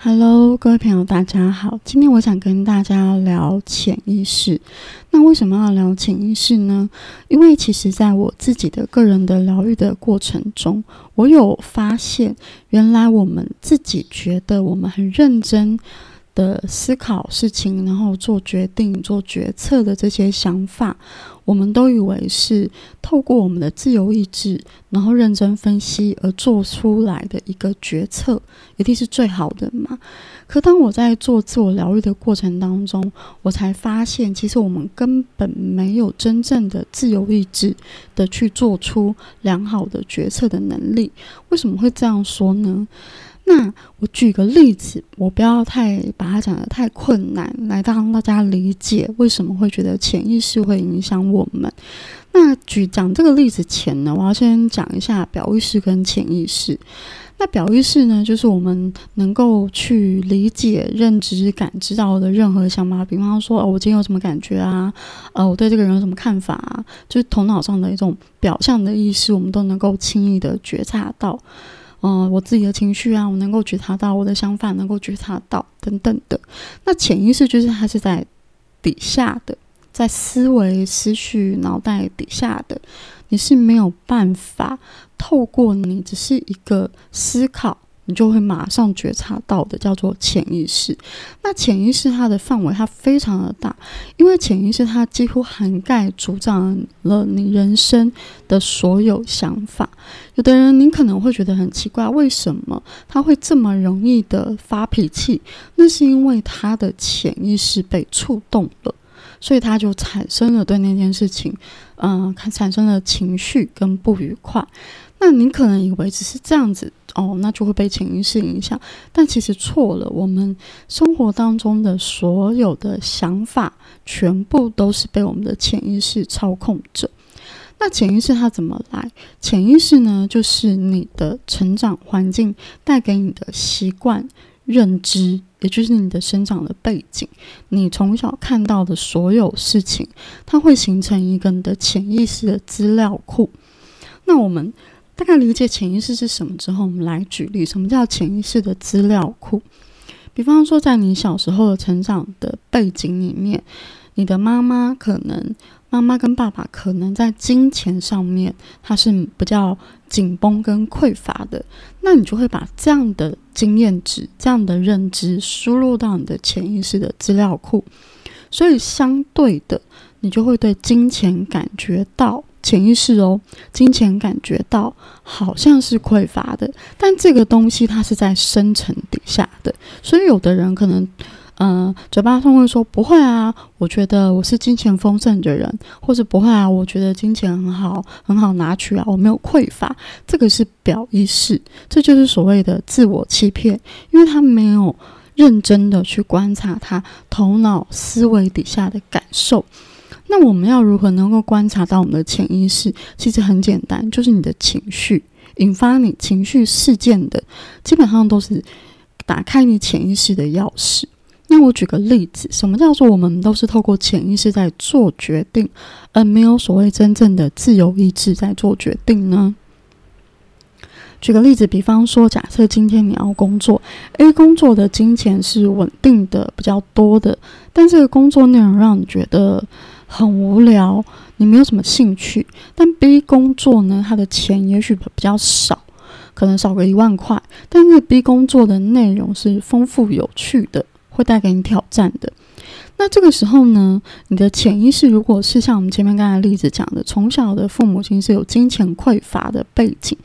Hello，各位朋友，大家好。今天我想跟大家聊潜意识。那为什么要聊潜意识呢？因为其实在我自己的个人的疗愈的过程中，我有发现，原来我们自己觉得我们很认真的思考事情，然后做决定、做决策的这些想法。我们都以为是透过我们的自由意志，然后认真分析而做出来的一个决策，一定是最好的嘛？可当我在做自我疗愈的过程当中，我才发现，其实我们根本没有真正的自由意志的去做出良好的决策的能力。为什么会这样说呢？那我举个例子，我不要太把它讲的太困难，来让大家理解为什么会觉得潜意识会影响我们。那举讲这个例子前呢，我要先讲一下表意识跟潜意识。那表意识呢，就是我们能够去理解、认知、感知到的任何想法，比方说，哦，我今天有什么感觉啊？呃，我对这个人有什么看法啊？就是头脑上的一种表象的意识，我们都能够轻易的觉察到。嗯，我自己的情绪啊，我能够觉察到我的想法，能够觉察到等等的。那潜意识就是它是在底下的，在思维、思绪、脑袋底下的，你是没有办法透过你只是一个思考。你就会马上觉察到的，叫做潜意识。那潜意识它的范围它非常的大，因为潜意识它几乎涵盖、主掌了你人生的所有想法。有的人你可能会觉得很奇怪，为什么他会这么容易的发脾气？那是因为他的潜意识被触动了，所以他就产生了对那件事情，嗯，产生了情绪跟不愉快。那你可能以为只是这样子哦，那就会被潜意识影响，但其实错了。我们生活当中的所有的想法，全部都是被我们的潜意识操控着。那潜意识它怎么来？潜意识呢，就是你的成长环境带给你的习惯、认知，也就是你的生长的背景，你从小看到的所有事情，它会形成一个你的潜意识的资料库。那我们。大概理解潜意识是什么之后，我们来举例，什么叫潜意识的资料库？比方说，在你小时候的成长的背景里面，你的妈妈可能，妈妈跟爸爸可能在金钱上面，它是比较紧绷跟匮乏的，那你就会把这样的经验值、这样的认知输入到你的潜意识的资料库，所以相对的，你就会对金钱感觉到。潜意识哦，金钱感觉到好像是匮乏的，但这个东西它是在深层底下的，所以有的人可能，嗯，嘴巴上会说不会啊，我觉得我是金钱丰盛的人，或者不会啊，我觉得金钱很好，很好拿取啊，我没有匮乏，这个是表意识，这就是所谓的自我欺骗，因为他没有认真的去观察他头脑思维底下的感受。那我们要如何能够观察到我们的潜意识？其实很简单，就是你的情绪引发你情绪事件的，基本上都是打开你潜意识的钥匙。那我举个例子，什么叫做我们都是透过潜意识在做决定，而没有所谓真正的自由意志在做决定呢？举个例子，比方说，假设今天你要工作，A 工作的金钱是稳定的比较多的，但这个工作内容让你觉得。很无聊，你没有什么兴趣。但 B 工作呢，他的钱也许比较少，可能少个一万块。但是 B 工作的内容是丰富有趣的，会带给你挑战的。那这个时候呢，你的潜意识如果是像我们前面刚才例子讲的，从小的父母亲是有金钱匮乏的背景。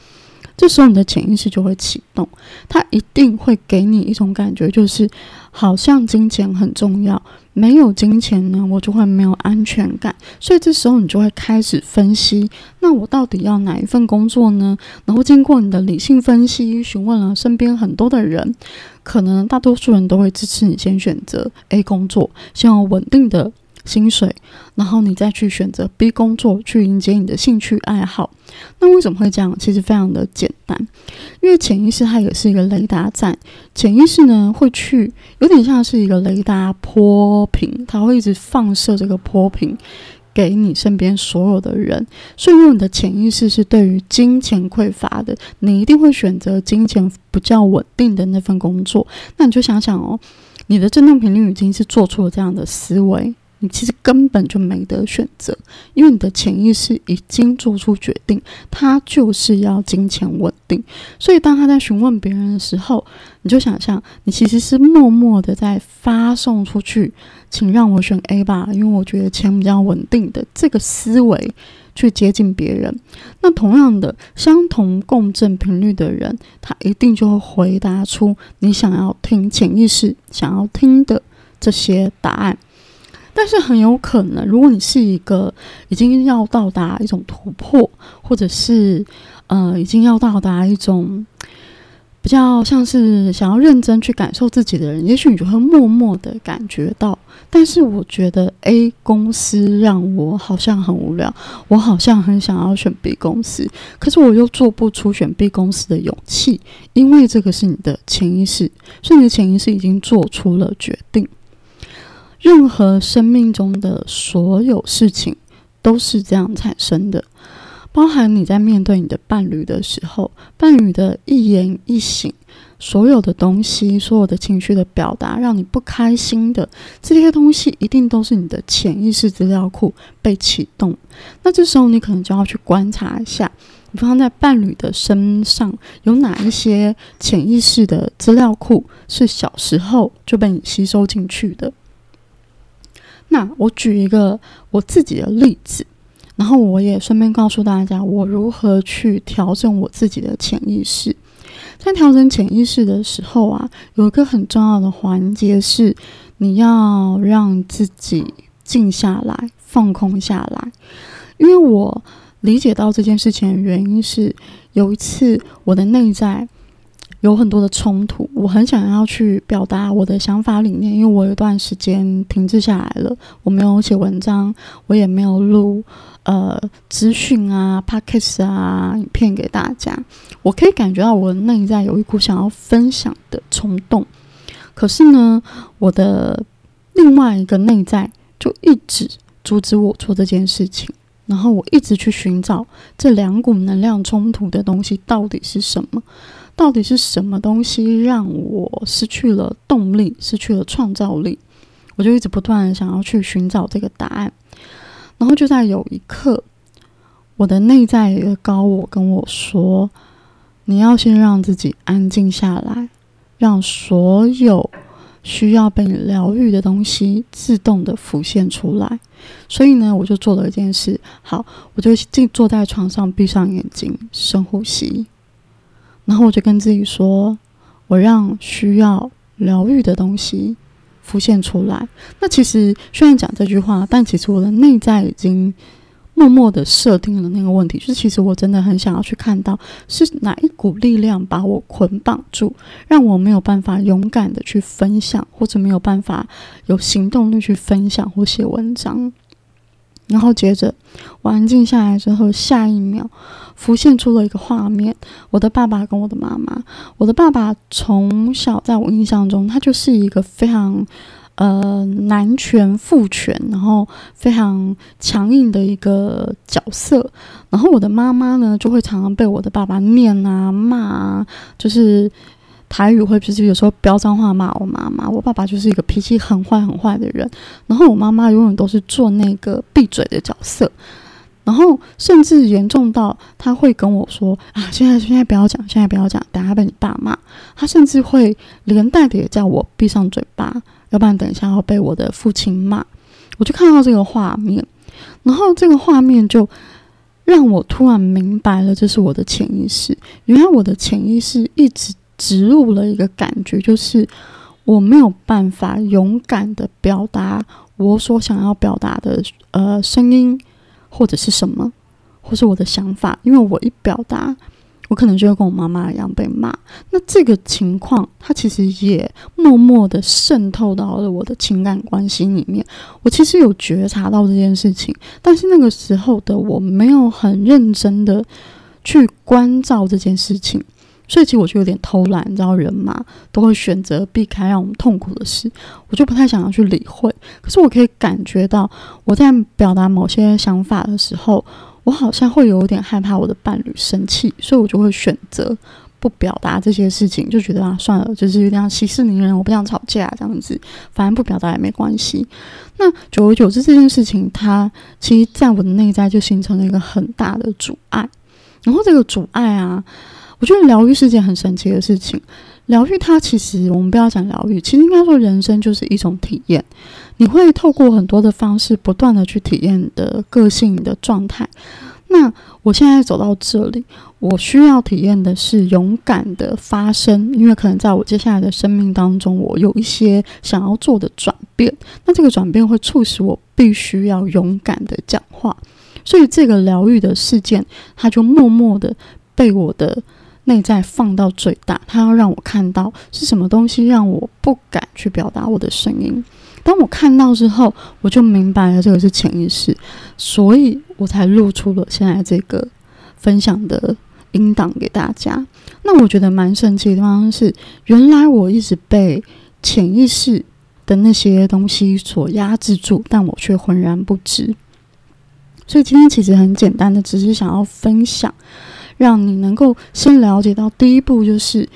这时候你的潜意识就会启动，它一定会给你一种感觉，就是好像金钱很重要，没有金钱呢，我就会没有安全感。所以这时候你就会开始分析，那我到底要哪一份工作呢？然后经过你的理性分析，询问了身边很多的人，可能大多数人都会支持你先选择 A 工作，先有稳定的。薪水，然后你再去选择 B 工作，去迎接你的兴趣爱好。那为什么会这样？其实非常的简单，因为潜意识它也是一个雷达站。潜意识呢会去，有点像是一个雷达波频，它会一直放射这个波频给你身边所有的人。所以，如果你的潜意识是对于金钱匮乏的，你一定会选择金钱不较稳定的那份工作。那你就想想哦，你的振动频率已经是做出了这样的思维。你其实根本就没得选择，因为你的潜意识已经做出决定，他就是要金钱稳定。所以当他在询问别人的时候，你就想象你其实是默默的在发送出去，请让我选 A 吧，因为我觉得钱比较稳定的这个思维去接近别人。那同样的，相同共振频率的人，他一定就会回答出你想要听潜意识想要听的这些答案。但是很有可能，如果你是一个已经要到达一种突破，或者是呃已经要到达一种比较像是想要认真去感受自己的人，也许你就会默默的感觉到。但是我觉得 A 公司让我好像很无聊，我好像很想要选 B 公司，可是我又做不出选 B 公司的勇气，因为这个是你的潜意识，所以你的潜意识已经做出了决定。任何生命中的所有事情都是这样产生的，包含你在面对你的伴侣的时候，伴侣的一言一行，所有的东西，所有的情绪的表达，让你不开心的这些东西，一定都是你的潜意识资料库被启动。那这时候你可能就要去观察一下，你放在伴侣的身上有哪一些潜意识的资料库是小时候就被你吸收进去的。那我举一个我自己的例子，然后我也顺便告诉大家，我如何去调整我自己的潜意识。在调整潜意识的时候啊，有一个很重要的环节是，你要让自己静下来，放空下来。因为我理解到这件事情的原因是，有一次我的内在。有很多的冲突，我很想要去表达我的想法理念，因为我有一段时间停滞下来了，我没有写文章，我也没有录呃资讯啊、podcast 啊、影片给大家。我可以感觉到我的内在有一股想要分享的冲动，可是呢，我的另外一个内在就一直阻止我做这件事情，然后我一直去寻找这两股能量冲突的东西到底是什么。到底是什么东西让我失去了动力，失去了创造力？我就一直不断想要去寻找这个答案。然后就在有一刻，我的内在一个高我跟我说：“你要先让自己安静下来，让所有需要被你疗愈的东西自动的浮现出来。”所以呢，我就做了一件事。好，我就静坐在床上，闭上眼睛，深呼吸。然后我就跟自己说：“我让需要疗愈的东西浮现出来。”那其实虽然讲这句话，但其实我的内在已经默默的设定了那个问题，就是其实我真的很想要去看到是哪一股力量把我捆绑住，让我没有办法勇敢的去分享，或者没有办法有行动力去分享或写文章。然后接着我安静下来之后，下一秒浮现出了一个画面：我的爸爸跟我的妈妈。我的爸爸从小在我印象中，他就是一个非常呃男权父权，然后非常强硬的一个角色。然后我的妈妈呢，就会常常被我的爸爸念啊骂啊，就是。台语会就是有时候飙脏话骂我妈妈，我爸爸就是一个脾气很坏很坏的人，然后我妈妈永远都是做那个闭嘴的角色，然后甚至严重到他会跟我说啊，现在现在不要讲，现在不要讲，等下被你爸骂。他甚至会连带的也叫我闭上嘴巴，要不然等一下要被我的父亲骂。我就看到这个画面，然后这个画面就让我突然明白了，这是我的潜意识。原来我的潜意识一直。植入了一个感觉，就是我没有办法勇敢的表达我所想要表达的呃声音，或者是什么，或是我的想法，因为我一表达，我可能就会跟我妈妈一样被骂。那这个情况，它其实也默默的渗透到了我的情感关系里面。我其实有觉察到这件事情，但是那个时候的我没有很认真的去关照这件事情。所以其实我就有点偷懒，你知道，人嘛都会选择避开让我们痛苦的事，我就不太想要去理会。可是我可以感觉到，我在表达某些想法的时候，我好像会有点害怕我的伴侣生气，所以我就会选择不表达这些事情，就觉得啊，算了，就是有点息事宁人，我不想吵架这样子，反正不表达也没关系。那久而久之，这件事情它其实在我的内在就形成了一个很大的阻碍，然后这个阻碍啊。我觉得疗愈是件很神奇的事情。疗愈它其实，我们不要讲疗愈，其实应该说人生就是一种体验。你会透过很多的方式，不断的去体验你的个性、你的状态。那我现在走到这里，我需要体验的是勇敢的发生，因为可能在我接下来的生命当中，我有一些想要做的转变。那这个转变会促使我必须要勇敢的讲话。所以这个疗愈的事件，它就默默的被我的。内在放到最大，他要让我看到是什么东西让我不敢去表达我的声音。当我看到之后，我就明白了这个是潜意识，所以我才露出了现在这个分享的音档给大家。那我觉得蛮神奇的地方是，原来我一直被潜意识的那些东西所压制住，但我却浑然不知。所以今天其实很简单的，只是想要分享。让你能够先了解到，第一步就是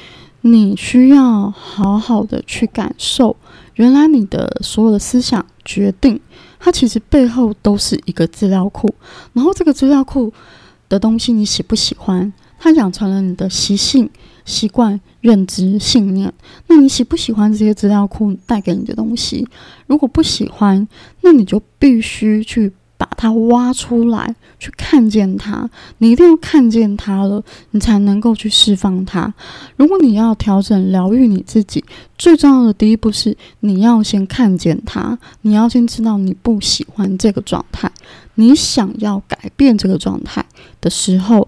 你需要好好的去感受，原来你的所有的思想决定，它其实背后都是一个资料库。然后这个资料库的东西，你喜不喜欢？它养成了你的习性、习惯、认知、信念。那你喜不喜欢这些资料库带给你的东西？如果不喜欢，那你就必须去。把它挖出来，去看见它。你一定要看见它了，你才能够去释放它。如果你要调整、疗愈你自己，最重要的第一步是你要先看见它，你要先知道你不喜欢这个状态，你想要改变这个状态的时候，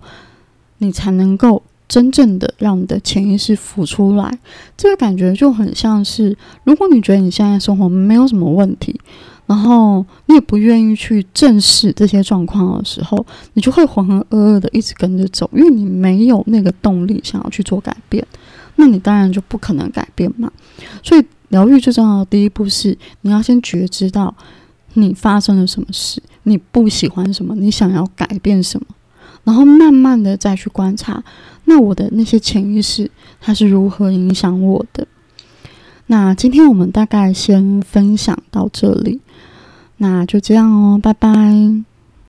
你才能够真正的让你的潜意识浮出来。这个感觉就很像是，如果你觉得你现在生活没有什么问题。然后你也不愿意去正视这些状况的时候，你就会浑浑噩噩的一直跟着走，因为你没有那个动力想要去做改变，那你当然就不可能改变嘛。所以疗愈最重要的第一步是，你要先觉知到你发生了什么事，你不喜欢什么，你想要改变什么，然后慢慢的再去观察，那我的那些潜意识它是如何影响我的。那今天我们大概先分享到这里。那就这样哦，拜拜。